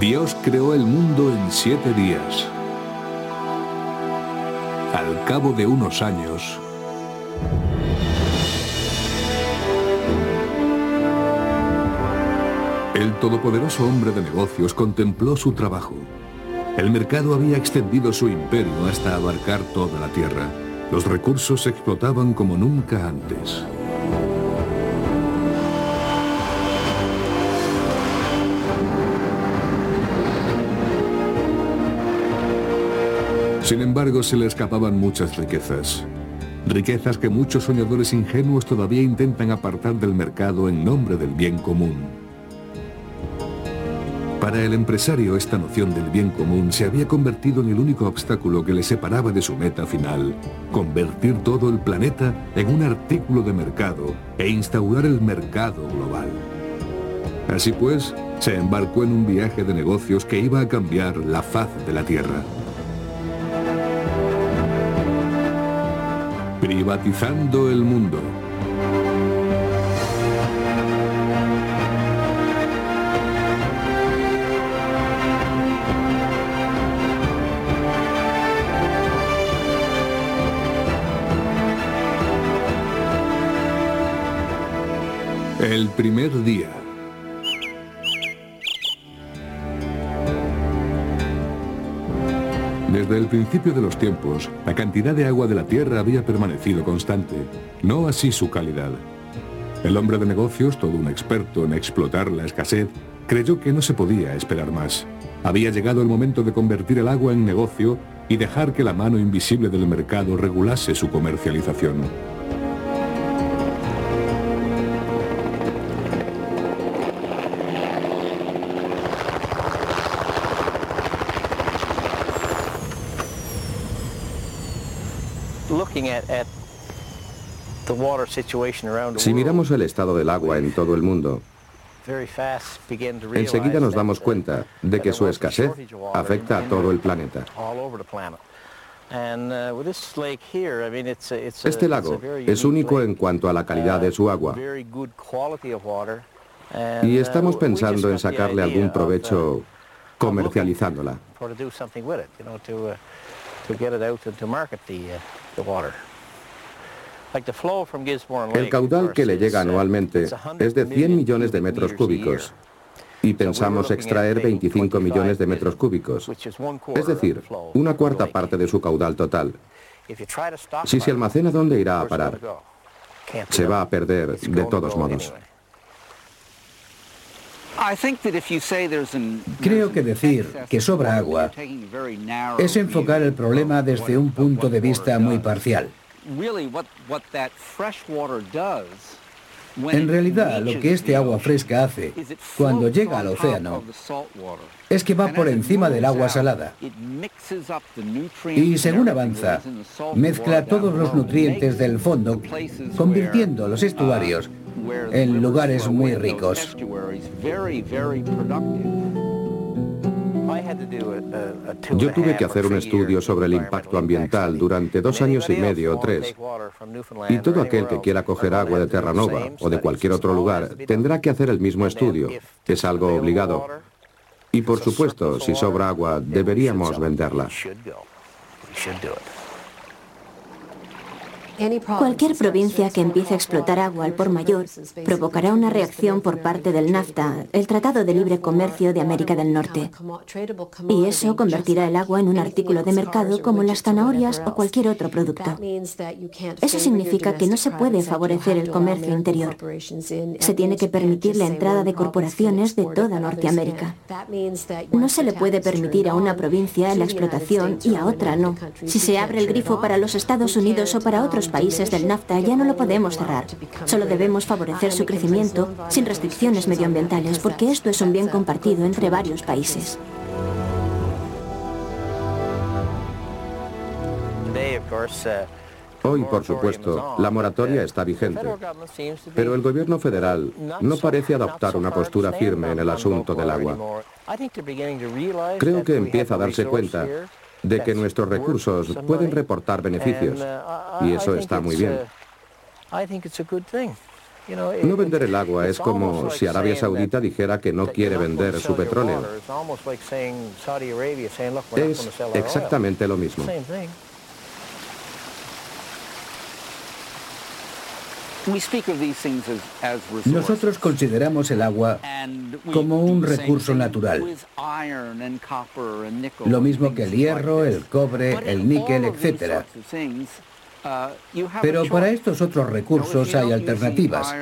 Dios creó el mundo en siete días. Al cabo de unos años, el todopoderoso hombre de negocios contempló su trabajo. El mercado había extendido su imperio hasta abarcar toda la tierra. Los recursos explotaban como nunca antes. Sin embargo, se le escapaban muchas riquezas. Riquezas que muchos soñadores ingenuos todavía intentan apartar del mercado en nombre del bien común. Para el empresario esta noción del bien común se había convertido en el único obstáculo que le separaba de su meta final, convertir todo el planeta en un artículo de mercado e instaurar el mercado global. Así pues, se embarcó en un viaje de negocios que iba a cambiar la faz de la Tierra. Privatizando el mundo. El primer día. Desde el principio de los tiempos, la cantidad de agua de la tierra había permanecido constante, no así su calidad. El hombre de negocios, todo un experto en explotar la escasez, creyó que no se podía esperar más. Había llegado el momento de convertir el agua en negocio y dejar que la mano invisible del mercado regulase su comercialización. Si miramos el estado del agua en todo el mundo, enseguida nos damos cuenta de que su escasez afecta a todo el planeta. Este lago es único en cuanto a la calidad de su agua. y estamos pensando en sacarle algún provecho comercializándola. El caudal que le llega anualmente es de 100 millones de metros cúbicos y pensamos extraer 25 millones de metros cúbicos, es decir, una cuarta parte de su caudal total. Si se almacena, ¿dónde irá a parar? Se va a perder de todos modos. Creo que decir que sobra agua es enfocar el problema desde un punto de vista muy parcial. En realidad, lo que este agua fresca hace cuando llega al océano es que va por encima del agua salada. y según avanza, mezcla todos los nutrientes del fondo, convirtiendo los estuarios en lugares muy ricos. Yo tuve que hacer un estudio sobre el impacto ambiental durante dos años y medio o tres. Y todo aquel que quiera coger agua de Terranova o de cualquier otro lugar tendrá que hacer el mismo estudio. Es algo obligado. Y por supuesto, si sobra agua, deberíamos venderla. Cualquier provincia que empiece a explotar agua al por mayor provocará una reacción por parte del NAFTA, el Tratado de Libre Comercio de América del Norte. Y eso convertirá el agua en un artículo de mercado como las zanahorias o cualquier otro producto. Eso significa que no se puede favorecer el comercio interior. Se tiene que permitir la entrada de corporaciones de toda Norteamérica. No se le puede permitir a una provincia la explotación y a otra no. Si se abre el grifo para los Estados Unidos o para otros países del NAFTA ya no lo podemos cerrar. Solo debemos favorecer su crecimiento sin restricciones medioambientales, porque esto es un bien compartido entre varios países. Hoy, por supuesto, la moratoria está vigente, pero el gobierno federal no parece adoptar una postura firme en el asunto del agua. Creo que empieza a darse cuenta de que nuestros recursos pueden reportar beneficios. Y eso está muy bien. No vender el agua es como si Arabia Saudita dijera que no quiere vender su petróleo. Es exactamente lo mismo. Nosotros consideramos el agua como un recurso natural, lo mismo que el hierro, el cobre, el níquel, etc. Pero para estos otros recursos hay alternativas.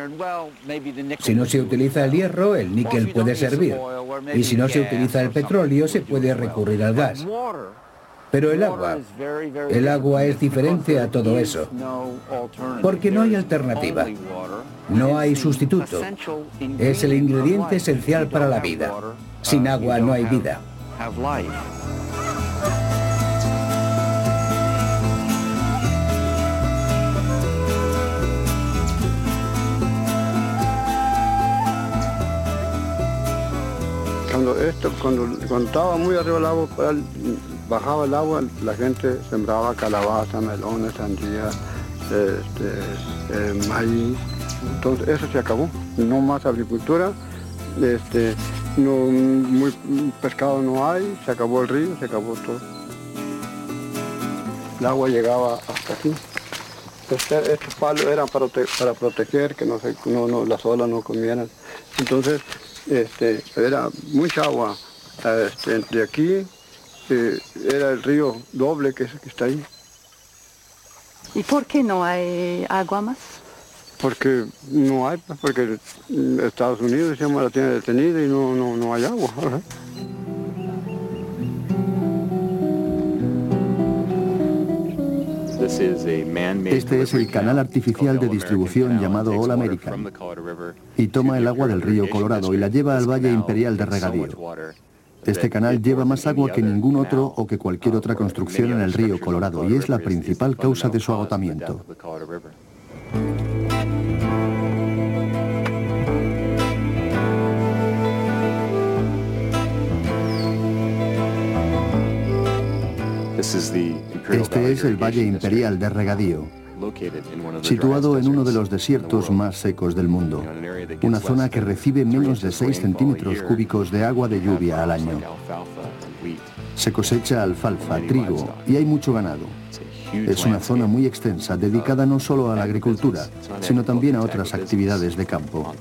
Si no se utiliza el hierro, el níquel puede servir. Y si no se utiliza el petróleo, se puede recurrir al gas. Pero el agua, el agua es diferente a todo eso, porque no hay alternativa, no hay sustituto. Es el ingrediente esencial para la vida. Sin agua no hay vida. Cuando, esto, cuando, estaba muy arriba el agua, bajaba el agua, la gente sembraba calabaza, melones, sandías, este, eh, maíz. Entonces eso se acabó. No más agricultura, este, no, muy, pescado no hay, se acabó el río, se acabó todo. El agua llegaba hasta aquí. Este, estos palos eran para, para proteger que no, se, no, las olas no comieran. Entonces, este, era mucha agua este, de aquí era el río doble que, está ahí. ¿Y por qué no hay agua más? Porque no hay, pues, porque Estados Unidos se la tiene detenida y no, no, no hay agua. Este es el canal artificial de distribución llamado All American y toma el agua del río Colorado y la lleva al Valle Imperial de Regadío. Este canal lleva más agua que ningún otro o que cualquier otra construcción en el río Colorado y es la principal causa de su agotamiento. Este es el Valle Imperial de Regadío situado en uno de los desiertos más secos del mundo, una zona que recibe menos de 6 centímetros cúbicos de agua de lluvia al año. Se cosecha alfalfa, trigo y hay mucho ganado. Es una zona muy extensa, dedicada no solo a la agricultura, sino también a otras actividades de campo.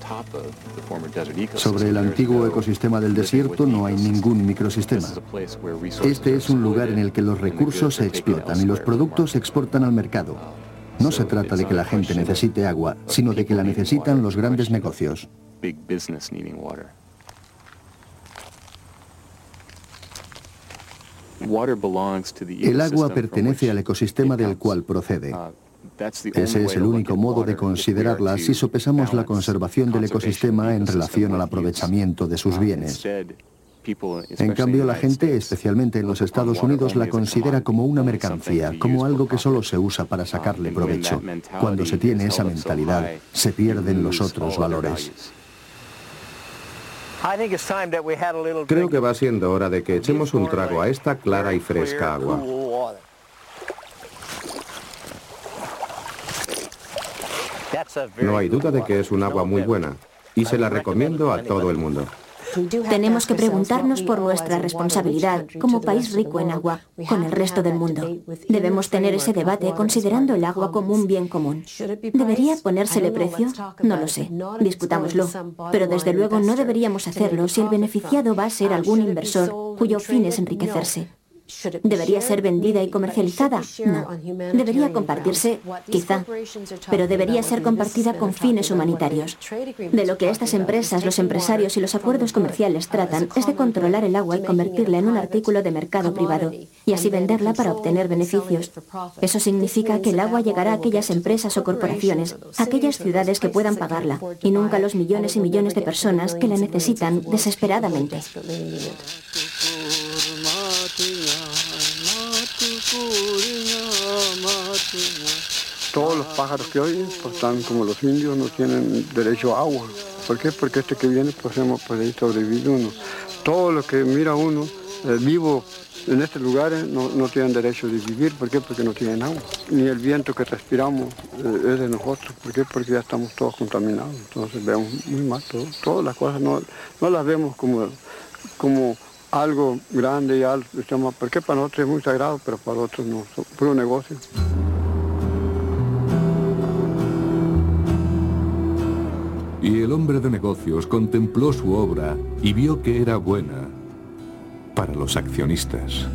Sobre el antiguo ecosistema del desierto no hay ningún microsistema. Este es un lugar en el que los recursos se explotan y los productos se exportan al mercado. No se trata de que la gente necesite agua, sino de que la necesitan los grandes negocios. El agua pertenece al ecosistema del cual procede. Ese es el único modo de considerarla si sopesamos la conservación del ecosistema en relación al aprovechamiento de sus bienes. En cambio, la gente, especialmente en los Estados Unidos, la considera como una mercancía, como algo que solo se usa para sacarle provecho. Cuando se tiene esa mentalidad, se pierden los otros valores. Creo que va siendo hora de que echemos un trago a esta clara y fresca agua. No hay duda de que es un agua muy buena y se la recomiendo a todo el mundo. Tenemos que preguntarnos por nuestra responsabilidad como país rico en agua con el resto del mundo. Debemos tener ese debate considerando el agua como un bien común. ¿Debería ponérsele precio? No lo sé. Discutámoslo. Pero desde luego no deberíamos hacerlo si el beneficiado va a ser algún inversor cuyo fin es enriquecerse. ¿Debería ser vendida y comercializada? No. Debería compartirse, quizá, pero debería ser compartida con fines humanitarios. De lo que estas empresas, los empresarios y los acuerdos comerciales tratan es de controlar el agua y convertirla en un artículo de mercado privado y así venderla para obtener beneficios. Eso significa que el agua llegará a aquellas empresas o corporaciones, a aquellas ciudades que puedan pagarla y nunca a los millones y millones de personas que la necesitan desesperadamente. Todos los pájaros que oyen, pues están como los indios, no tienen derecho a agua. ¿Por qué? Porque este que viene, pues hemos sobrevivir uno. Todo lo que mira uno eh, vivos en estos lugares no, no, tienen derecho de vivir. ¿Por qué? Porque no tienen agua. Ni el viento que respiramos eh, es de nosotros. ¿Por qué? Porque ya estamos todos contaminados. Entonces vemos muy mal todo. Todas las cosas no, no las vemos como, como algo grande y algo. Porque para nosotros es muy sagrado, pero para otros no. Es puro negocio. Y el hombre de negocios contempló su obra y vio que era buena para los accionistas.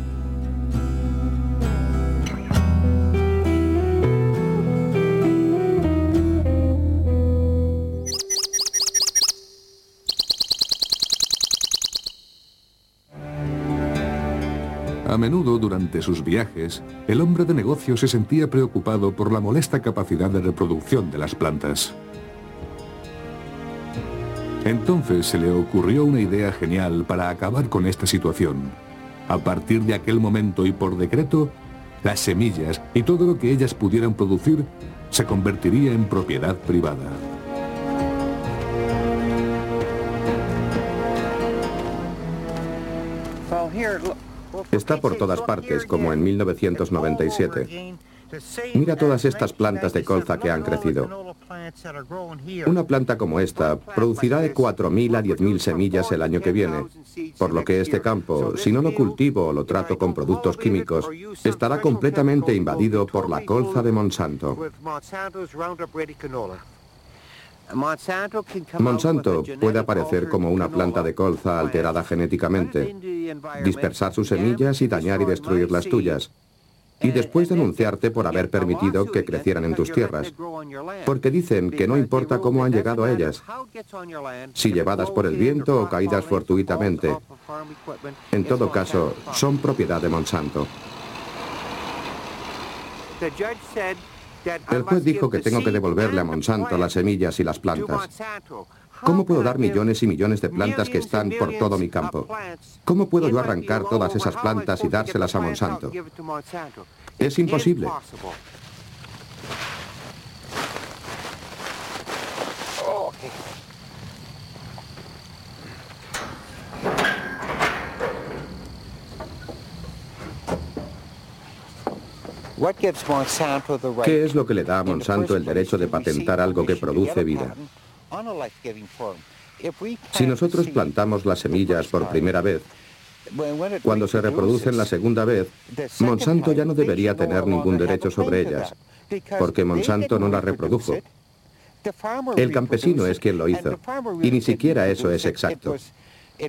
A menudo durante sus viajes, el hombre de negocios se sentía preocupado por la molesta capacidad de reproducción de las plantas. Entonces se le ocurrió una idea genial para acabar con esta situación. A partir de aquel momento y por decreto, las semillas y todo lo que ellas pudieran producir se convertiría en propiedad privada. Está por todas partes, como en 1997. Mira todas estas plantas de colza que han crecido. Una planta como esta producirá de 4.000 a 10.000 semillas el año que viene, por lo que este campo, si no lo cultivo o lo trato con productos químicos, estará completamente invadido por la colza de Monsanto. Monsanto puede aparecer como una planta de colza alterada genéticamente, dispersar sus semillas y dañar y destruir las tuyas y después denunciarte por haber permitido que crecieran en tus tierras, porque dicen que no importa cómo han llegado a ellas, si llevadas por el viento o caídas fortuitamente. En todo caso, son propiedad de Monsanto. El juez dijo que tengo que devolverle a Monsanto las semillas y las plantas. ¿Cómo puedo dar millones y millones de plantas que están por todo mi campo? ¿Cómo puedo yo arrancar todas esas plantas y dárselas a Monsanto? Es imposible. ¿Qué es lo que le da a Monsanto el derecho de patentar algo que produce vida? Si nosotros plantamos las semillas por primera vez, cuando se reproducen la segunda vez, Monsanto ya no debería tener ningún derecho sobre ellas, porque Monsanto no las reprodujo. El campesino es quien lo hizo, y ni siquiera eso es exacto,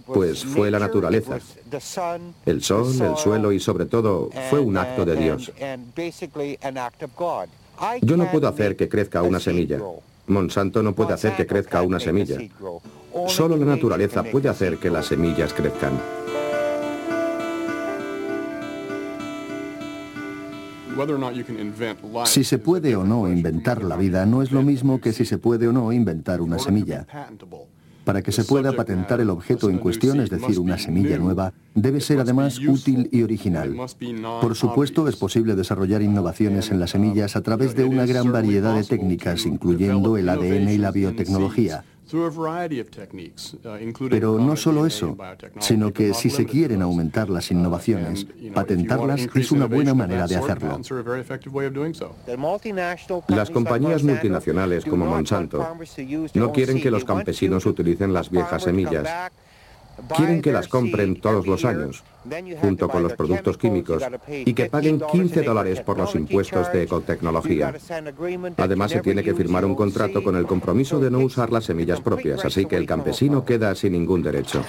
pues fue la naturaleza. El sol, el suelo y sobre todo fue un acto de Dios. Yo no puedo hacer que crezca una semilla. Monsanto no puede hacer que crezca una semilla. Solo la naturaleza puede hacer que las semillas crezcan. Si se puede o no inventar la vida no es lo mismo que si se puede o no inventar una semilla. Para que se pueda patentar el objeto en cuestión, es decir, una semilla nueva, debe ser además útil y original. Por supuesto, es posible desarrollar innovaciones en las semillas a través de una gran variedad de técnicas, incluyendo el ADN y la biotecnología. Uh, Pero no solo eso, sino que si se quieren aumentar las innovaciones, patentarlas es una buena manera de hacerlo. Las compañías multinacionales como Monsanto no quieren que los campesinos utilicen las viejas semillas Quieren que las compren todos los años, junto con los productos químicos, y que paguen 15 dólares por los impuestos de ecotecnología. Además, se tiene que firmar un contrato con el compromiso de no usar las semillas propias, así que el campesino queda sin ningún derecho.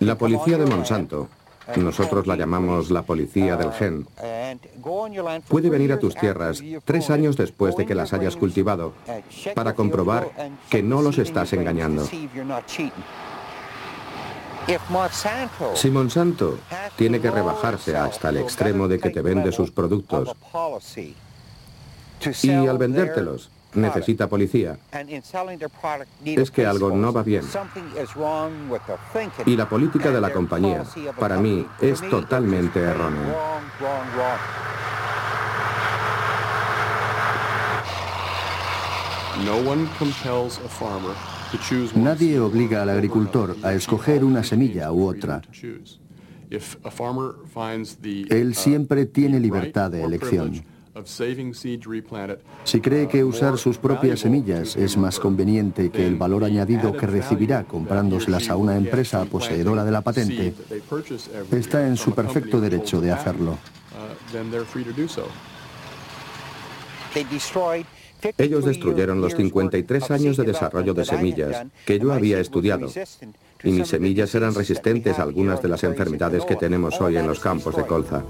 La policía de Monsanto nosotros la llamamos la policía del gen. Puede venir a tus tierras tres años después de que las hayas cultivado para comprobar que no los estás engañando. Si Monsanto tiene que rebajarse hasta el extremo de que te vende sus productos y al vendértelos necesita policía. Es que algo no va bien. Y la política de la compañía, para mí, es totalmente errónea. No one compels a farmer Nadie obliga al agricultor a escoger una semilla u otra. Él siempre tiene libertad de elección. Si cree que usar sus propias semillas es más conveniente que el valor añadido que recibirá comprándoselas a una empresa poseedora de la patente, está en su perfecto derecho de hacerlo. Ellos destruyeron los 53 años de desarrollo de semillas que yo había estudiado y mis semillas eran resistentes a algunas de las enfermedades que tenemos hoy en los campos de colza.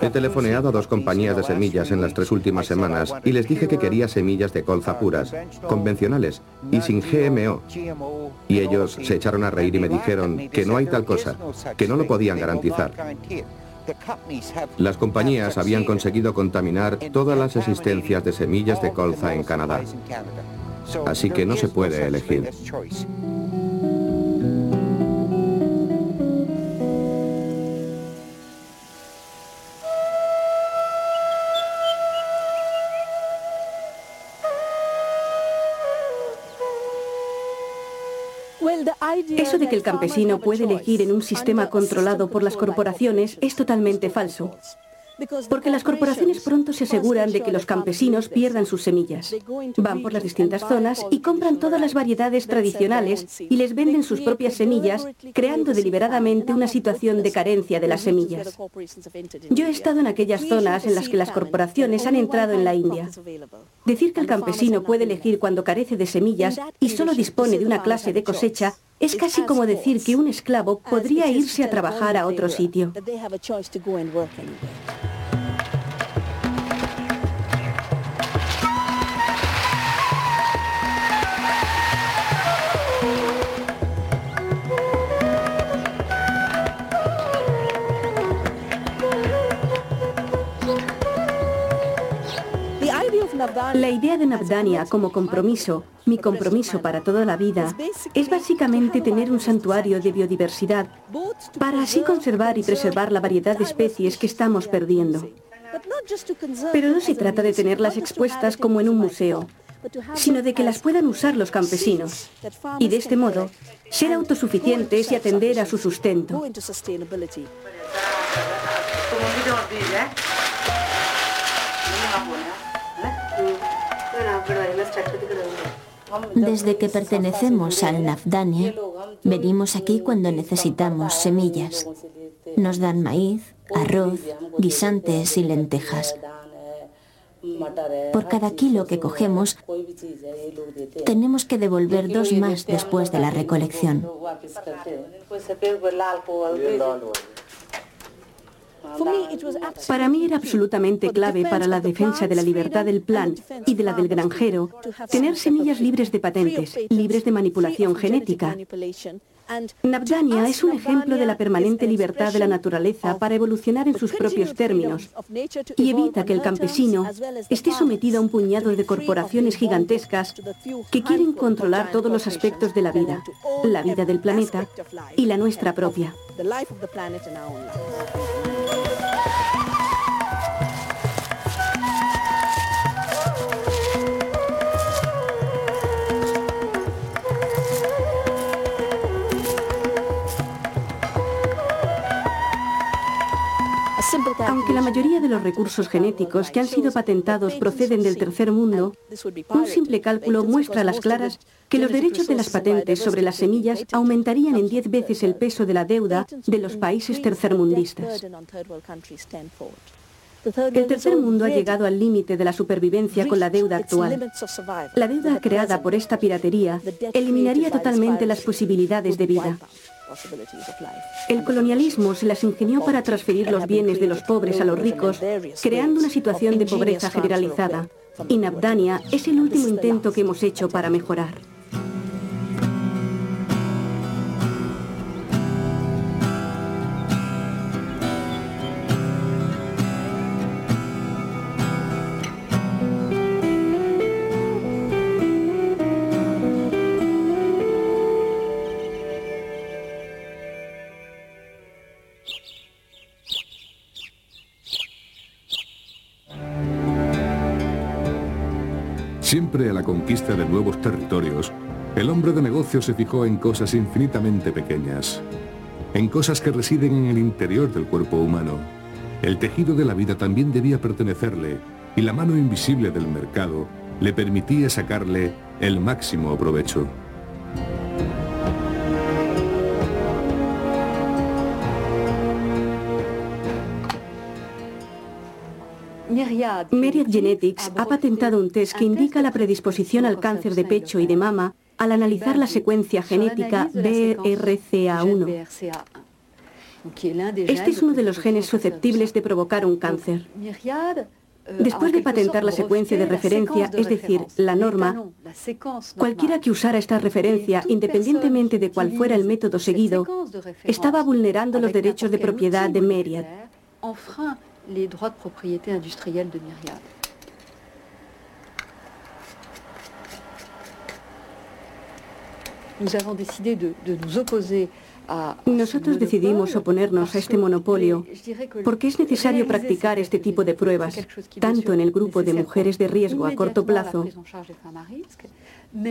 He telefoneado a dos compañías de semillas en las tres últimas semanas y les dije que quería semillas de colza puras, convencionales y sin GMO. Y ellos se echaron a reír y me dijeron que no hay tal cosa, que no lo podían garantizar. Las compañías habían conseguido contaminar todas las existencias de semillas de colza en Canadá. Así que no se puede elegir. Eso de que el campesino puede elegir en un sistema controlado por las corporaciones es totalmente falso. Porque las corporaciones pronto se aseguran de que los campesinos pierdan sus semillas. Van por las distintas zonas y compran todas las variedades tradicionales y les venden sus propias semillas, creando deliberadamente una situación de carencia de las semillas. Yo he estado en aquellas zonas en las que las corporaciones han entrado en la India. Decir que el campesino puede elegir cuando carece de semillas y solo dispone de una clase de cosecha es casi como decir que un esclavo podría irse a trabajar a otro sitio. La idea de Nabdania como compromiso, mi compromiso para toda la vida, es básicamente tener un santuario de biodiversidad para así conservar y preservar la variedad de especies que estamos perdiendo. Pero no se trata de tenerlas expuestas como en un museo, sino de que las puedan usar los campesinos y de este modo ser autosuficientes y atender a su sustento. Desde que pertenecemos al Nafdania, venimos aquí cuando necesitamos semillas. Nos dan maíz, arroz, guisantes y lentejas. Por cada kilo que cogemos, tenemos que devolver dos más después de la recolección. Para mí era absolutamente clave para la defensa de la libertad del plan y de la del granjero tener semillas libres de patentes, libres de manipulación genética. Nabdania es un ejemplo de la permanente libertad de la naturaleza para evolucionar en sus propios términos y evita que el campesino esté sometido a un puñado de corporaciones gigantescas que quieren controlar todos los aspectos de la vida, la vida del planeta y la nuestra propia. Yeah. Aunque la mayoría de los recursos genéticos que han sido patentados proceden del tercer mundo, un simple cálculo muestra a las claras que los derechos de las patentes sobre las semillas aumentarían en 10 veces el peso de la deuda de los países tercermundistas. El tercer mundo ha llegado al límite de la supervivencia con la deuda actual. La deuda creada por esta piratería eliminaría totalmente las posibilidades de vida. El colonialismo se las ingenió para transferir los bienes de los pobres a los ricos, creando una situación de pobreza generalizada. Y Nabdania es el último intento que hemos hecho para mejorar. A la conquista de nuevos territorios, el hombre de negocio se fijó en cosas infinitamente pequeñas, en cosas que residen en el interior del cuerpo humano. El tejido de la vida también debía pertenecerle y la mano invisible del mercado le permitía sacarle el máximo provecho. Myriad Genetics ha patentado un test que indica la predisposición al cáncer de pecho y de mama al analizar la secuencia genética BRCA1. Este es uno de los genes susceptibles de provocar un cáncer. Después de patentar la secuencia de referencia, es decir, la norma, cualquiera que usara esta referencia, independientemente de cuál fuera el método seguido, estaba vulnerando los derechos de propiedad de Myriad. Nosotros decidimos oponernos a este monopolio porque es necesario practicar este tipo de pruebas, tanto en el grupo de mujeres de riesgo a corto plazo,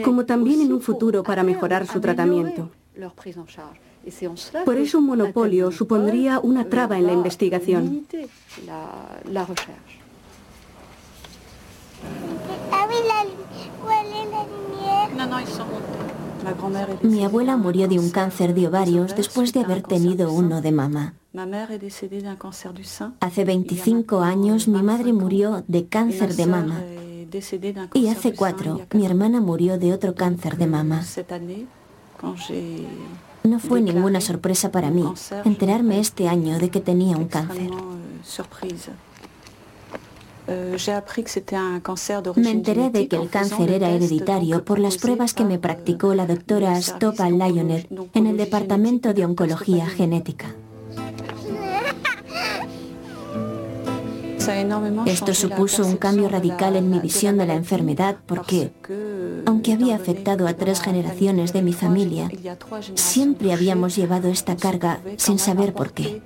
como también en un futuro para mejorar su tratamiento. Por eso un monopolio supondría una traba en la investigación. Mi abuela murió de un cáncer de ovarios después de haber tenido uno de mama. Hace 25 años mi madre murió de cáncer de mama. Y hace cuatro mi hermana murió de otro cáncer de mama. No fue ninguna sorpresa para mí enterarme este año de que tenía un cáncer. Me enteré de que el cáncer era hereditario por las pruebas que me practicó la doctora Stopa Lyonet en el Departamento de Oncología Genética. Esto supuso un cambio radical en mi visión de la enfermedad porque, aunque había afectado a tres generaciones de mi familia, siempre habíamos llevado esta carga sin saber por qué.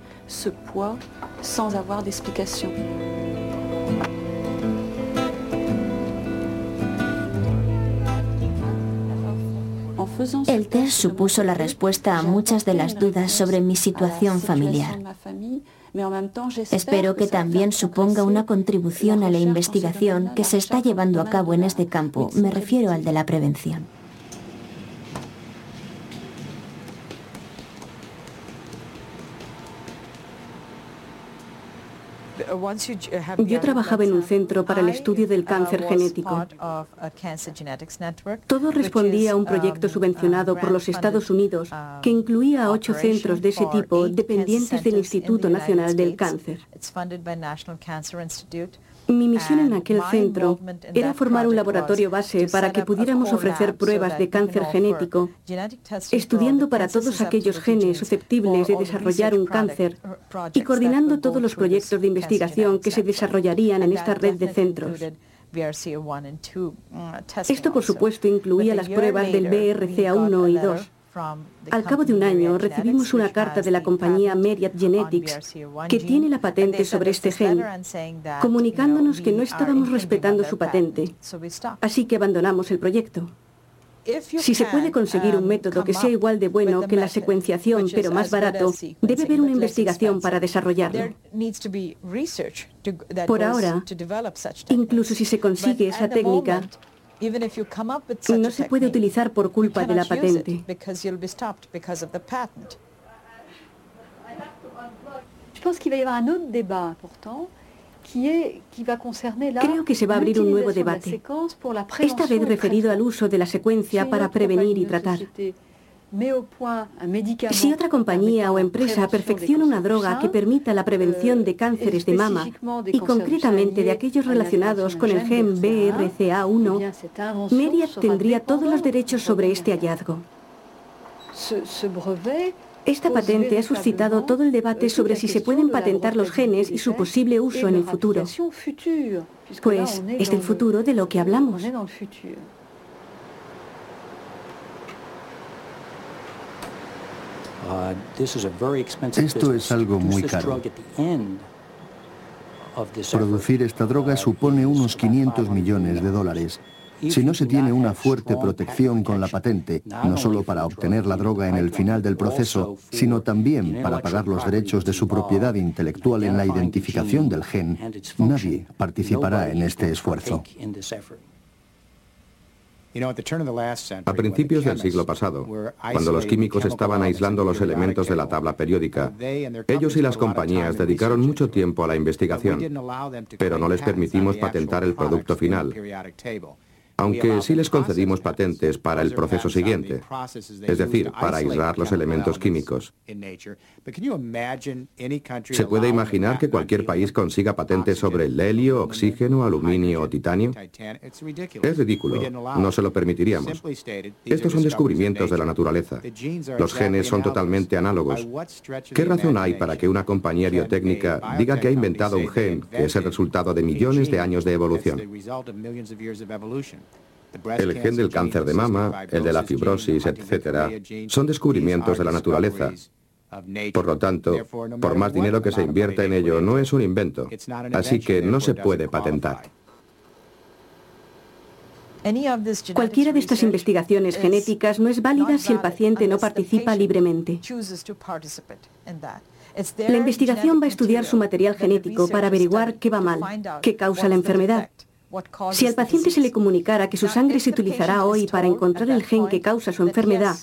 El test supuso la respuesta a muchas de las dudas sobre mi situación familiar. Espero que también suponga una contribución a la investigación que se está llevando a cabo en este campo. Me refiero al de la prevención. Yo trabajaba en un centro para el estudio del cáncer genético. Todo respondía a un proyecto subvencionado por los Estados Unidos que incluía ocho centros de ese tipo dependientes del Instituto Nacional del Cáncer. Mi misión en aquel centro era formar un laboratorio base para que pudiéramos ofrecer pruebas de cáncer genético, estudiando para todos aquellos genes susceptibles de desarrollar un cáncer y coordinando todos los proyectos de investigación que se desarrollarían en esta red de centros. Esto, por supuesto, incluía las pruebas del BRCA1 y 2, al cabo de un año recibimos una carta de la compañía Myriad Genetics que tiene la patente sobre este gen, comunicándonos que no estábamos respetando su patente, así que abandonamos el proyecto. Si se puede conseguir un método que sea igual de bueno que la secuenciación, pero más barato, debe haber una investigación para desarrollarlo. Por ahora, incluso si se consigue esa técnica, no se puede utilizar por culpa de la patente. Creo que se va a abrir un nuevo debate, esta vez referido al uso de la secuencia para prevenir y tratar. Si otra compañía o empresa perfecciona una droga que permita la prevención de cánceres de mama y concretamente de aquellos relacionados con el gen BRCA1, Myriad tendría todos los derechos sobre este hallazgo. Esta patente ha suscitado todo el debate sobre si se pueden patentar los genes y su posible uso en el futuro. Pues es del futuro de lo que hablamos. Esto es algo muy caro. Producir esta droga supone unos 500 millones de dólares. Si no se tiene una fuerte protección con la patente, no solo para obtener la droga en el final del proceso, sino también para pagar los derechos de su propiedad intelectual en la identificación del gen, nadie participará en este esfuerzo. A principios del siglo pasado, cuando los químicos estaban aislando los elementos de la tabla periódica, ellos y las compañías dedicaron mucho tiempo a la investigación, pero no les permitimos patentar el producto final aunque sí les concedimos patentes para el proceso siguiente, es decir, para aislar los elementos químicos. ¿Se puede imaginar que cualquier país consiga patentes sobre el helio, oxígeno, aluminio o titanio? Es ridículo, no se lo permitiríamos. Estos son descubrimientos de la naturaleza. Los genes son totalmente análogos. ¿Qué razón hay para que una compañía biotécnica diga que ha inventado un gen que es el resultado de millones de años de evolución? El gen del cáncer de mama, el de la fibrosis, etc., son descubrimientos de la naturaleza. Por lo tanto, por más dinero que se invierta en ello, no es un invento, así que no se puede patentar. Cualquiera de estas investigaciones genéticas no es válida si el paciente no participa libremente. La investigación va a estudiar su material genético para averiguar qué va mal, qué causa la enfermedad. Si al paciente se le comunicara que su sangre se utilizará hoy para encontrar el gen que causa su enfermedad,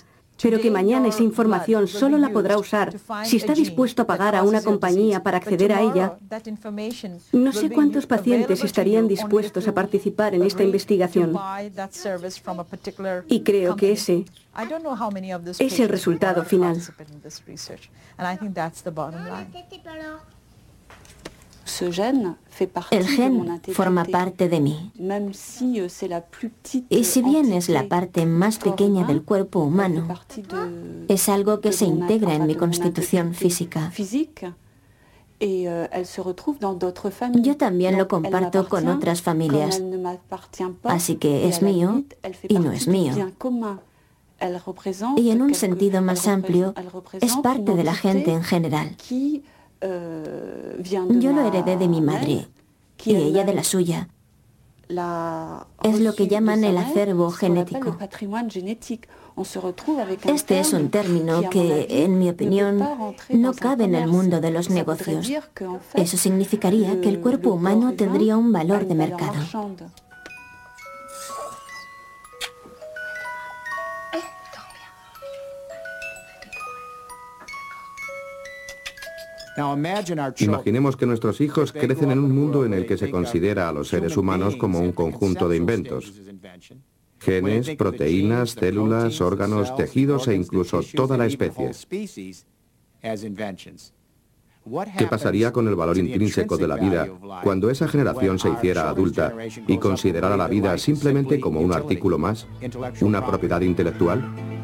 pero que mañana esa información solo la podrá usar. si está dispuesto a pagar a una compañía para acceder a ella, no sé cuántos pacientes estarían dispuestos a participar en esta investigación. Y creo que ese es el resultado final. El gen forma parte de mí. Y si bien es la parte más pequeña del cuerpo humano, es algo que se integra en mi constitución física. Yo también lo comparto con otras familias, así que es mío y no es mío. Y en un sentido más amplio, es parte de la gente en general. Yo lo heredé de mi madre y ella de la suya. Es lo que llaman el acervo genético. Este es un término que, en mi opinión, no cabe en el mundo de los negocios. Eso significaría que el cuerpo humano tendría un valor de mercado. Imaginemos que nuestros hijos crecen en un mundo en el que se considera a los seres humanos como un conjunto de inventos. Genes, proteínas, células, órganos, tejidos e incluso toda la especie. ¿Qué pasaría con el valor intrínseco de la vida cuando esa generación se hiciera adulta y considerara la vida simplemente como un artículo más, una propiedad intelectual?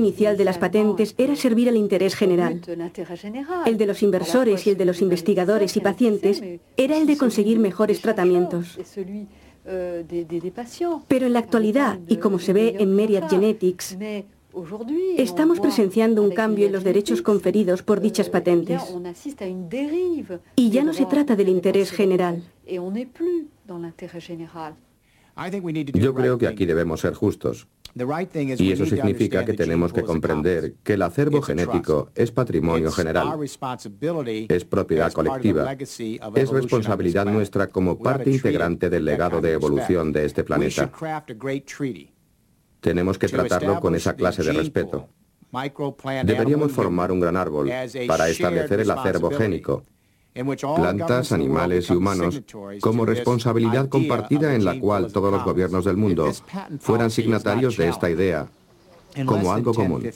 Inicial de las patentes era servir al interés general. El de los inversores y el de los investigadores y pacientes era el de conseguir mejores tratamientos. Pero en la actualidad, y como se ve en Myriad Genetics, Estamos presenciando un cambio en los derechos conferidos por dichas patentes. Y ya no se trata del interés general. Yo creo que aquí debemos ser justos. Y eso significa que tenemos que comprender que el acervo genético es patrimonio general, es propiedad colectiva, es responsabilidad nuestra como parte integrante del legado de evolución de este planeta. Tenemos que tratarlo con esa clase de respeto. Deberíamos formar un gran árbol para establecer el acervo génico, plantas, animales y humanos, como responsabilidad compartida en la cual todos los gobiernos del mundo fueran signatarios de esta idea como algo común.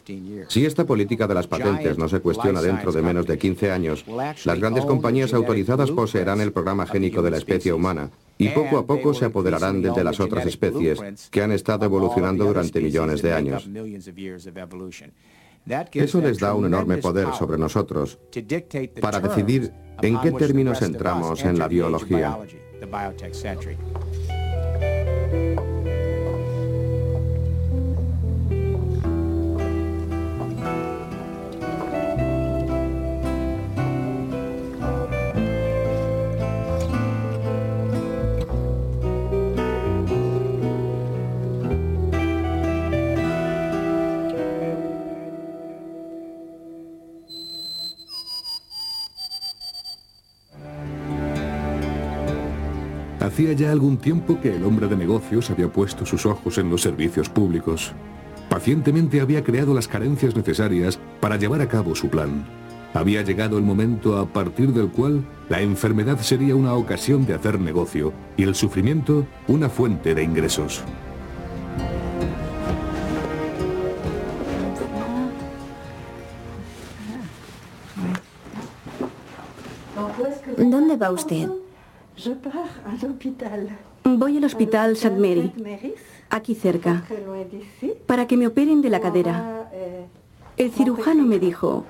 Si esta política de las patentes no se cuestiona dentro de menos de 15 años, las grandes compañías autorizadas poseerán el programa génico de la especie humana y poco a poco se apoderarán de las otras especies que han estado evolucionando durante millones de años. Eso les da un enorme poder sobre nosotros para decidir en qué términos entramos en la biología. Hacía ya algún tiempo que el hombre de negocios había puesto sus ojos en los servicios públicos. Pacientemente había creado las carencias necesarias para llevar a cabo su plan. Había llegado el momento a partir del cual la enfermedad sería una ocasión de hacer negocio y el sufrimiento una fuente de ingresos. ¿Dónde va usted? Voy al hospital St. Mary, aquí cerca, para que me operen de la cadera. El cirujano me dijo,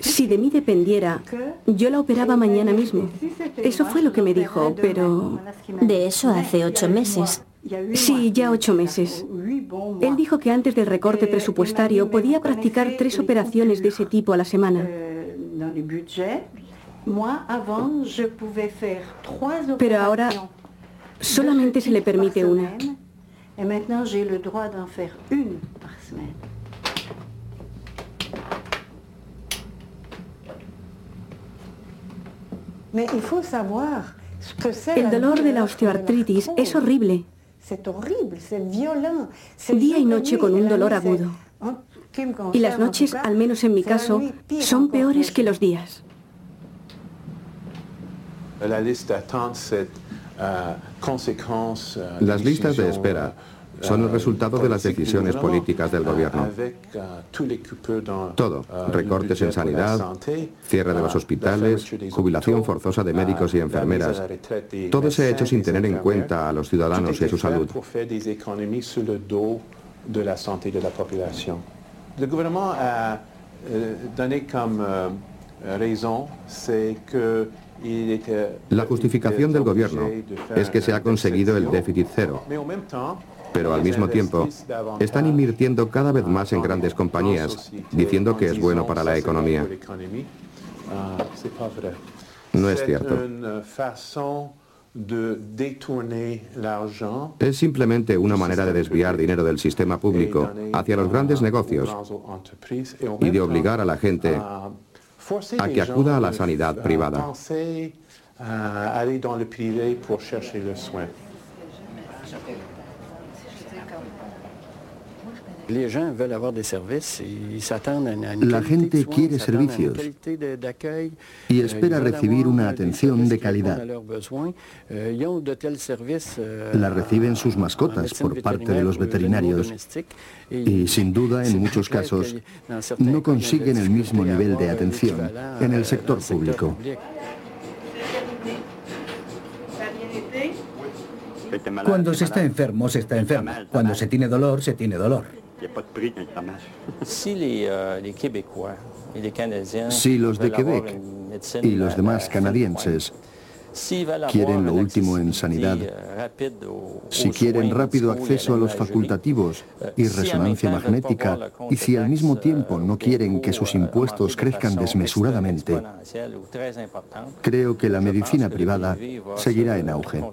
si de mí dependiera, yo la operaba mañana mismo. Eso fue lo que me dijo, pero... De eso hace ocho meses. Sí, ya ocho meses. Él dijo que antes del recorte presupuestario podía practicar tres operaciones de ese tipo a la semana. Pero ahora solamente se le permite una. El dolor de la osteoartritis es horrible. Día y noche con un dolor agudo. Y las noches, al menos en mi caso, son peores que los días. Euh, euh, las listas de espera son el resultado de las decisiones políticas del gobierno. Euh, Todo, recortes en sanidad, cierre de los hospitales, jubilación forzosa de médicos y enfermeras, todo se ha hecho sin tener en cuenta a los ciudadanos y a su salud. El gobierno ha donné como razón que la justificación del gobierno es que se ha conseguido el déficit cero, pero al mismo tiempo están invirtiendo cada vez más en grandes compañías, diciendo que es bueno para la economía. No es cierto. Es simplemente una manera de desviar dinero del sistema público hacia los grandes negocios y de obligar a la gente a que acuda a la sanidad privada. La gente quiere servicios y espera recibir una atención de calidad. La reciben sus mascotas por parte de los veterinarios y sin duda en muchos casos no consiguen el mismo nivel de atención en el sector público. Cuando se está enfermo, se está enfermo. Cuando se tiene dolor, se tiene dolor. Si los de Quebec y los demás canadienses quieren lo último en sanidad, si quieren rápido acceso a los facultativos y resonancia magnética, y si al mismo tiempo no quieren que sus impuestos crezcan desmesuradamente, creo que la medicina privada seguirá en auge.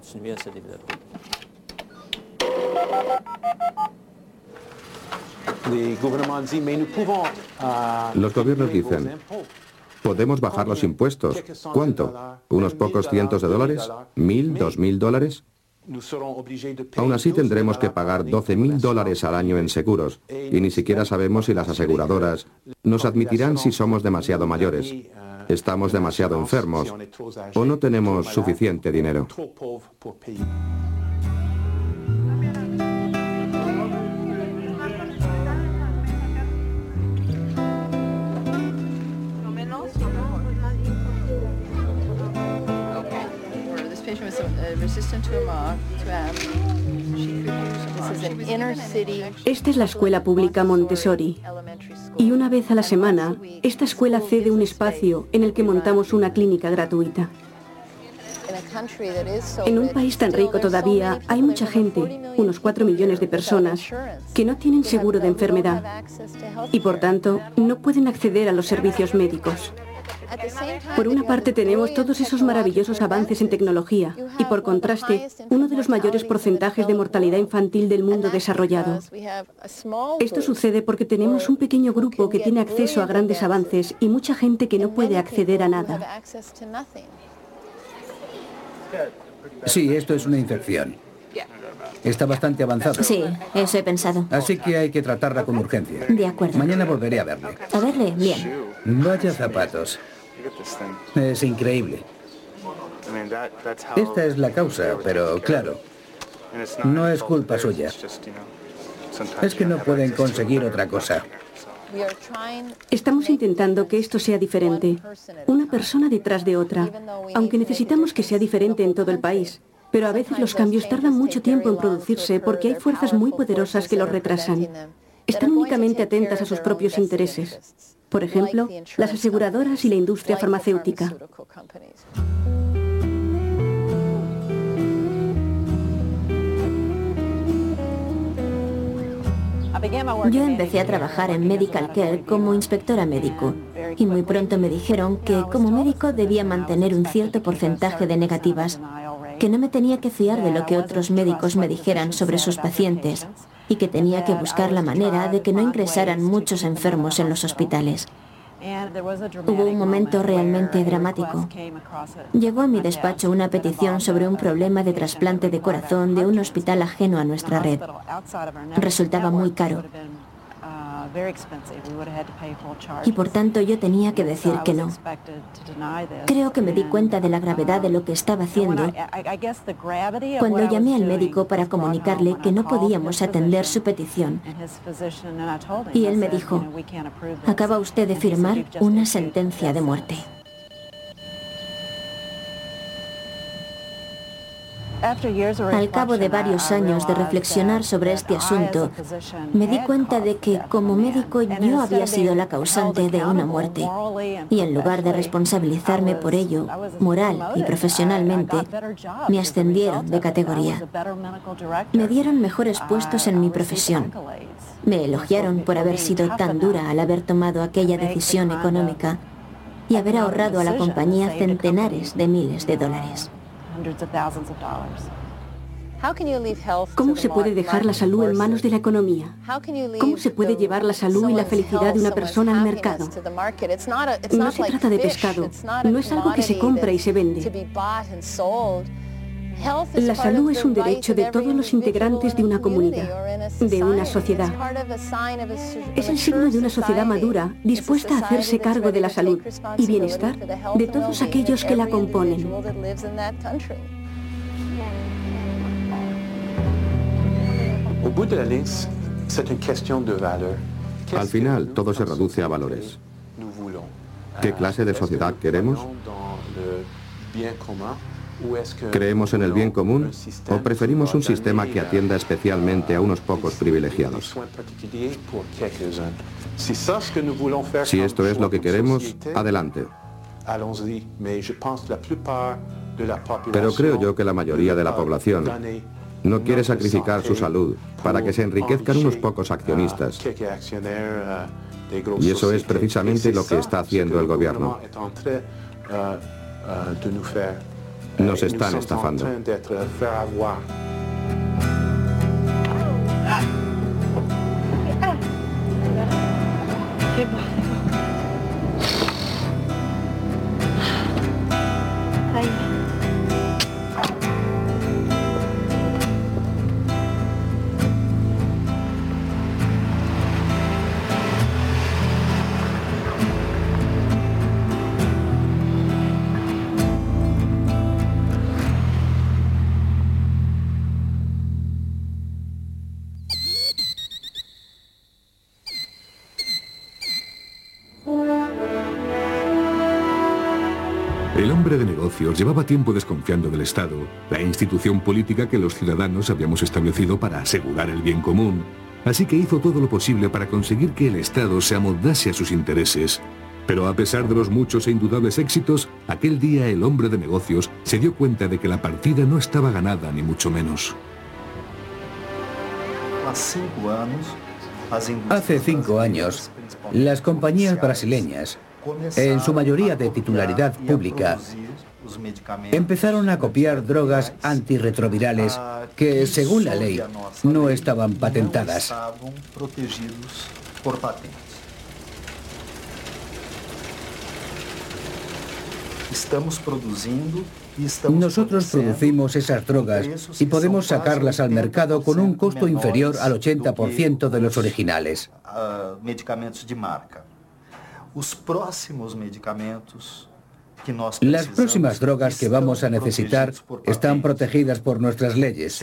Los gobiernos dicen, podemos bajar los impuestos. ¿Cuánto? ¿Unos pocos cientos de dólares? ¿Mil? ¿Dos mil dólares? Aún así tendremos que pagar 12 mil dólares al año en seguros y ni siquiera sabemos si las aseguradoras nos admitirán si somos demasiado mayores, estamos demasiado enfermos o no tenemos suficiente dinero. Esta es la escuela pública Montessori. Y una vez a la semana, esta escuela cede un espacio en el que montamos una clínica gratuita. En un país tan rico todavía hay mucha gente, unos 4 millones de personas, que no tienen seguro de enfermedad y por tanto no pueden acceder a los servicios médicos. Por una parte tenemos todos esos maravillosos avances en tecnología y por contraste uno de los mayores porcentajes de mortalidad infantil del mundo desarrollado. Esto sucede porque tenemos un pequeño grupo que tiene acceso a grandes avances y mucha gente que no puede acceder a nada. Sí, esto es una infección. Está bastante avanzada. Sí, eso he pensado. Así que hay que tratarla con urgencia. De acuerdo. Mañana volveré a verle. A verle, bien. Vaya zapatos. Es increíble. Esta es la causa, pero claro, no es culpa suya. Es que no pueden conseguir otra cosa. Estamos intentando que esto sea diferente, una persona detrás de otra, aunque necesitamos que sea diferente en todo el país. Pero a veces los cambios tardan mucho tiempo en producirse porque hay fuerzas muy poderosas que los retrasan. Están únicamente atentas a sus propios intereses. Por ejemplo, las aseguradoras y la industria farmacéutica. Yo empecé a trabajar en Medical Care como inspectora médico y muy pronto me dijeron que como médico debía mantener un cierto porcentaje de negativas, que no me tenía que fiar de lo que otros médicos me dijeran sobre sus pacientes y que tenía que buscar la manera de que no ingresaran muchos enfermos en los hospitales. Hubo un momento realmente dramático. Llegó a mi despacho una petición sobre un problema de trasplante de corazón de un hospital ajeno a nuestra red. Resultaba muy caro y por tanto yo tenía que decir que no. Creo que me di cuenta de la gravedad de lo que estaba haciendo cuando llamé al médico para comunicarle que no podíamos atender su petición. Y él me dijo, acaba usted de firmar una sentencia de muerte. Al cabo de varios años de reflexionar sobre este asunto, me di cuenta de que como médico yo había sido la causante de una muerte. Y en lugar de responsabilizarme por ello, moral y profesionalmente, me ascendieron de categoría. Me dieron mejores puestos en mi profesión. Me elogiaron por haber sido tan dura al haber tomado aquella decisión económica y haber ahorrado a la compañía centenares de miles de dólares. ¿Cómo se puede dejar la salud en manos de la economía? ¿Cómo se puede llevar la salud y la felicidad de una persona al mercado? No se trata de pescado, no es algo que se compra y se vende. La salud es un derecho de todos los integrantes de una comunidad, de una sociedad. Es el signo de una sociedad madura, dispuesta a hacerse cargo de la salud y bienestar de todos aquellos que la componen. Al final, todo se reduce a valores. ¿Qué clase de sociedad queremos? ¿Creemos en el bien común o preferimos un sistema que atienda especialmente a unos pocos privilegiados? Si esto es lo que queremos, adelante. Pero creo yo que la mayoría de la población no quiere sacrificar su salud para que se enriquezcan unos pocos accionistas. Y eso es precisamente lo que está haciendo el gobierno nos están estafando. Llevaba tiempo desconfiando del Estado, la institución política que los ciudadanos habíamos establecido para asegurar el bien común, así que hizo todo lo posible para conseguir que el Estado se amoldase a sus intereses. Pero a pesar de los muchos e indudables éxitos, aquel día el hombre de negocios se dio cuenta de que la partida no estaba ganada, ni mucho menos. Hace cinco años, las compañías brasileñas en su mayoría de titularidad pública, empezaron a copiar drogas antirretrovirales que, según la ley, no estaban patentadas. Nosotros producimos esas drogas y podemos sacarlas al mercado con un costo inferior al 80% de los originales. Las próximas drogas que vamos a necesitar están protegidas por nuestras leyes.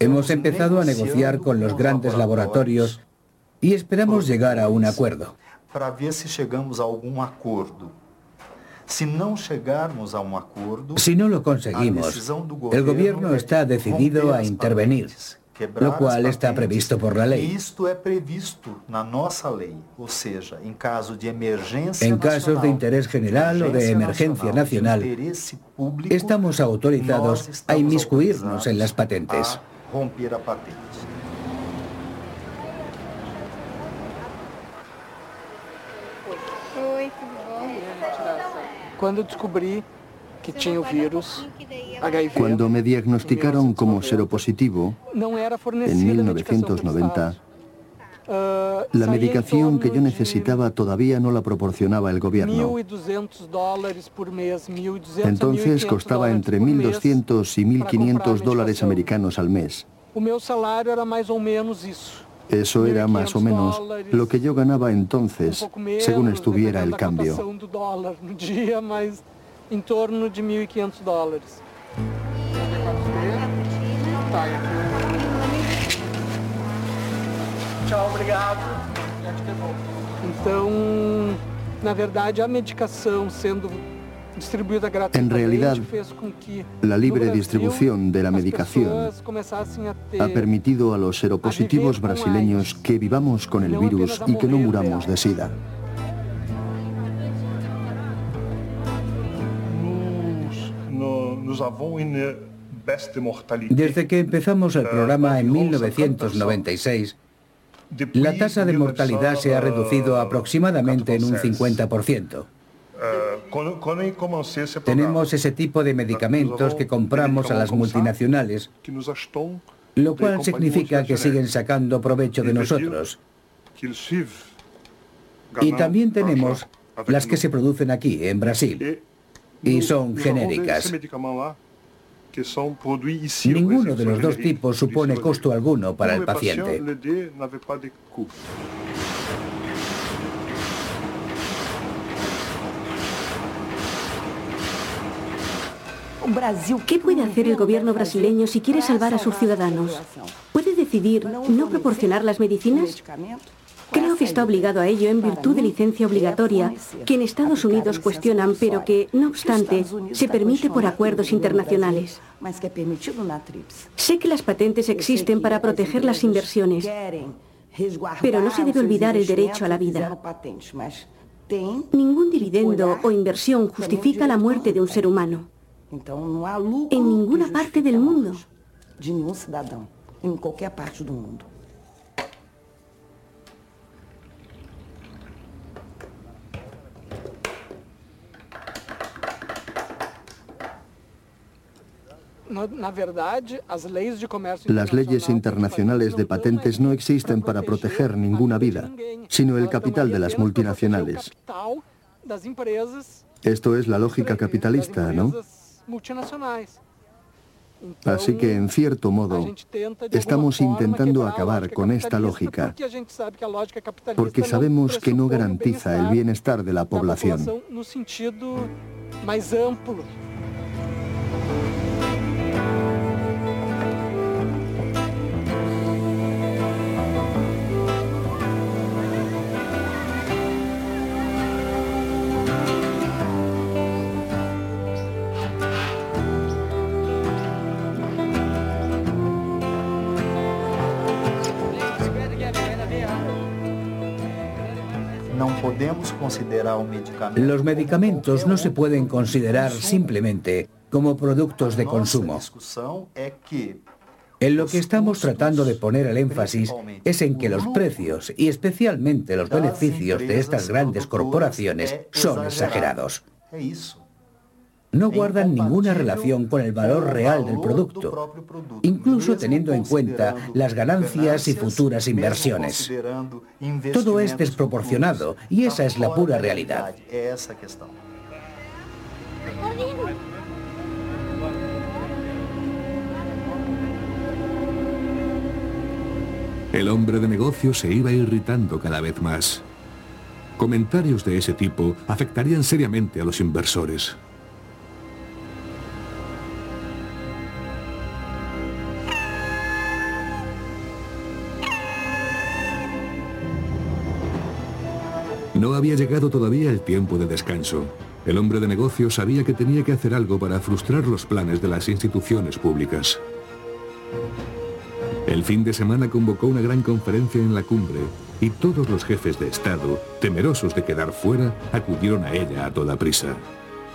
Hemos empezado a negociar con los grandes laboratorios y esperamos llegar a un acuerdo. Para ver si llegamos a a un acuerdo, si no lo conseguimos, el gobierno está decidido a intervenir lo cual está previsto por la ley. Esto es previsto na nossa lei, ou seja, em caso de emergência En casos de interés general o de emergencia nacional, estamos autorizados a inmiscuirnos en las patentes. romper a patente. Oi, tudo bom? Quando descobri que tinha o vírus cuando me diagnosticaron como seropositivo en 1990, la medicación que yo necesitaba todavía no la proporcionaba el gobierno. Entonces costaba entre 1.200 y 1.500 dólares americanos al mes. Eso era más o menos lo que yo ganaba entonces, según estuviera el cambio. En torno de 1.500 dólares. Tchau, obrigado. Então, na verdade, a medicação sendo distribuída En realidad, la libre distribución de la medicación ha permitido a los seropositivos brasileños que vivamos con el virus y que no muramos de SIDA. Desde que empezamos el programa en 1996, la tasa de mortalidad se ha reducido aproximadamente en un 50%. Tenemos ese tipo de medicamentos que compramos a las multinacionales, lo cual significa que siguen sacando provecho de nosotros. Y también tenemos las que se producen aquí, en Brasil y son genéricas. Ninguno de los dos tipos supone costo alguno para el paciente. ¿Qué puede hacer el gobierno brasileño si quiere salvar a sus ciudadanos? ¿Puede decidir no proporcionar las medicinas? Está obligado a ello en virtud de licencia obligatoria, que en Estados Unidos cuestionan, pero que, no obstante, se permite por acuerdos internacionales. Sé que las patentes existen para proteger las inversiones, pero no se debe olvidar el derecho a la vida. Ningún dividendo o inversión justifica la muerte de un ser humano. En ninguna parte del mundo. Las leyes internacionales de patentes no existen para proteger ninguna vida, sino el capital de las multinacionales. Esto es la lógica capitalista, ¿no? Así que, en cierto modo, estamos intentando acabar con esta lógica, porque sabemos que no garantiza el bienestar de la población. Los medicamentos no se pueden considerar simplemente como productos de consumo. En lo que estamos tratando de poner el énfasis es en que los precios y especialmente los beneficios de estas grandes corporaciones son exagerados. No guardan ninguna relación con el valor real del producto, incluso teniendo en cuenta las ganancias y futuras inversiones. Todo es desproporcionado y esa es la pura realidad. El hombre de negocio se iba irritando cada vez más. Comentarios de ese tipo afectarían seriamente a los inversores. No había llegado todavía el tiempo de descanso. El hombre de negocio sabía que tenía que hacer algo para frustrar los planes de las instituciones públicas. El fin de semana convocó una gran conferencia en la cumbre y todos los jefes de Estado, temerosos de quedar fuera, acudieron a ella a toda prisa.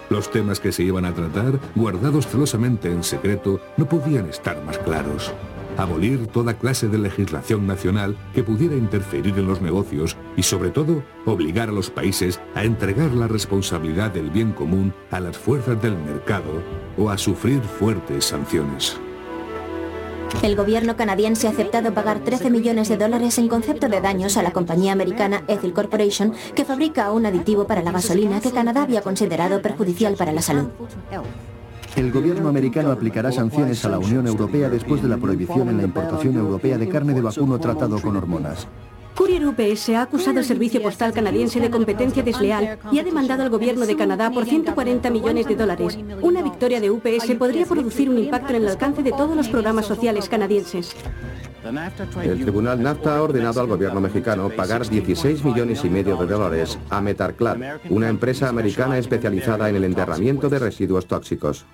Los temas que se iban a tratar, guardados celosamente en secreto, no podían estar más claros. Abolir toda clase de legislación nacional que pudiera interferir en los negocios y sobre todo obligar a los países a entregar la responsabilidad del bien común a las fuerzas del mercado o a sufrir fuertes sanciones. El gobierno canadiense ha aceptado pagar 13 millones de dólares en concepto de daños a la compañía americana Ethyl Corporation, que fabrica un aditivo para la gasolina que Canadá había considerado perjudicial para la salud. El gobierno americano aplicará sanciones a la Unión Europea después de la prohibición en la importación europea de carne de vacuno tratado con hormonas. Courier UPS ha acusado al Servicio Postal Canadiense de competencia desleal y ha demandado al gobierno de Canadá por 140 millones de dólares. Una victoria de UPS podría producir un impacto en el alcance de todos los programas sociales canadienses. El tribunal NAFTA ha ordenado al gobierno mexicano pagar 16 millones y medio de dólares a Metarclad, una empresa americana especializada en el enterramiento de residuos tóxicos.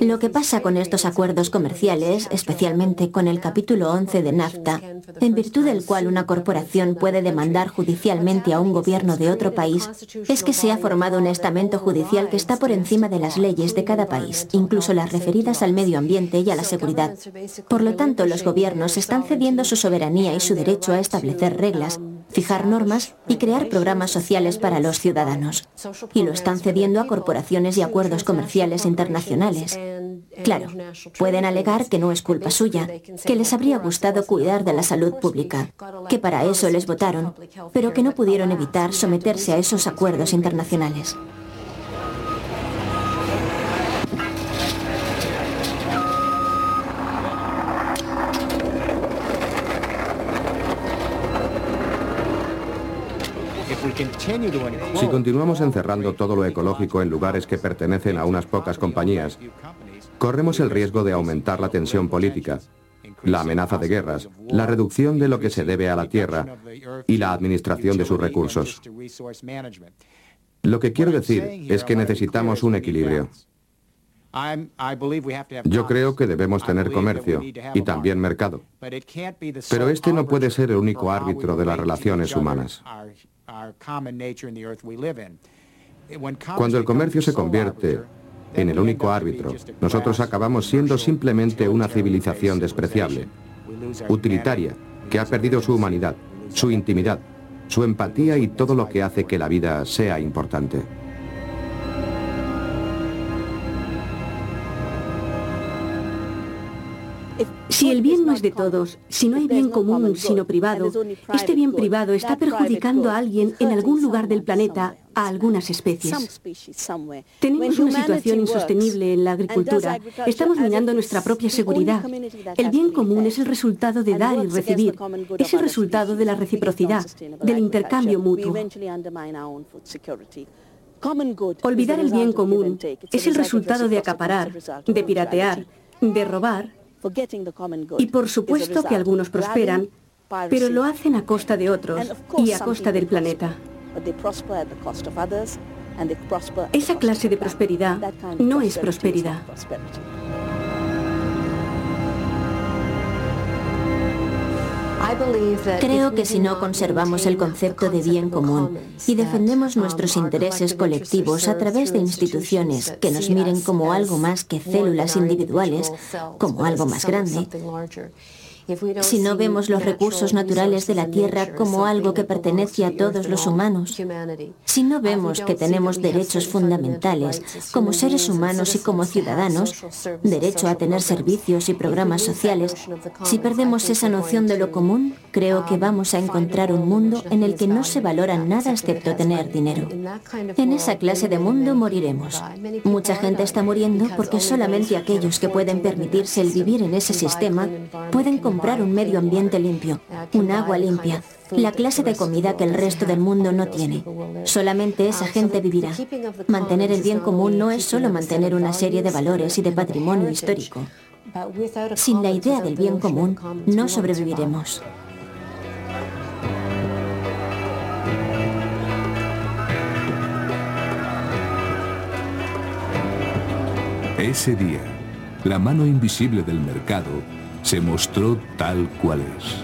Lo que pasa con estos acuerdos comerciales, especialmente con el capítulo 11 de NAFTA, en virtud del cual una corporación puede demandar judicialmente a un gobierno de otro país, es que se ha formado un estamento judicial que está por encima de las leyes de cada país, incluso las referidas al medio ambiente y a la seguridad. Por lo tanto, los gobiernos están cediendo su soberanía y su derecho a establecer reglas, fijar normas y crear programas sociales para los ciudadanos. Y lo están cediendo a corporaciones y acuerdos comerciales Claro, pueden alegar que no es culpa suya, que les habría gustado cuidar de la salud pública, que para eso les votaron, pero que no pudieron evitar someterse a esos acuerdos internacionales. Si continuamos encerrando todo lo ecológico en lugares que pertenecen a unas pocas compañías, corremos el riesgo de aumentar la tensión política, la amenaza de guerras, la reducción de lo que se debe a la tierra y la administración de sus recursos. Lo que quiero decir es que necesitamos un equilibrio. Yo creo que debemos tener comercio y también mercado. Pero este no puede ser el único árbitro de las relaciones humanas. Cuando el comercio se convierte en el único árbitro, nosotros acabamos siendo simplemente una civilización despreciable, utilitaria, que ha perdido su humanidad, su intimidad, su empatía y todo lo que hace que la vida sea importante. Si el bien no es de todos, si no hay bien común sino privado, este bien privado está perjudicando a alguien en algún lugar del planeta, a algunas especies. Tenemos una situación insostenible en la agricultura. Estamos minando nuestra propia seguridad. El bien común es el resultado de dar y recibir. Es el resultado de la reciprocidad, del intercambio mutuo. Olvidar el bien común es el resultado de acaparar, de piratear, de robar y por supuesto que algunos prosperan, pero lo hacen a costa de otros y a costa del planeta. Esa clase de prosperidad no es prosperidad. Creo que si no conservamos el concepto de bien común y defendemos nuestros intereses colectivos a través de instituciones que nos miren como algo más que células individuales, como algo más grande, si no vemos los recursos naturales de la Tierra como algo que pertenece a todos los humanos, si no vemos que tenemos derechos fundamentales como seres humanos y como ciudadanos, derecho a tener servicios y programas sociales, si perdemos esa noción de lo común, creo que vamos a encontrar un mundo en el que no se valora nada excepto tener dinero. En esa clase de mundo moriremos. Mucha gente está muriendo porque solamente aquellos que pueden permitirse el vivir en ese sistema pueden comprar un medio ambiente limpio, un agua limpia, la clase de comida que el resto del mundo no tiene. Solamente esa gente vivirá. Mantener el bien común no es solo mantener una serie de valores y de patrimonio histórico. Sin la idea del bien común, no sobreviviremos. Ese día, la mano invisible del mercado se mostró tal cual es.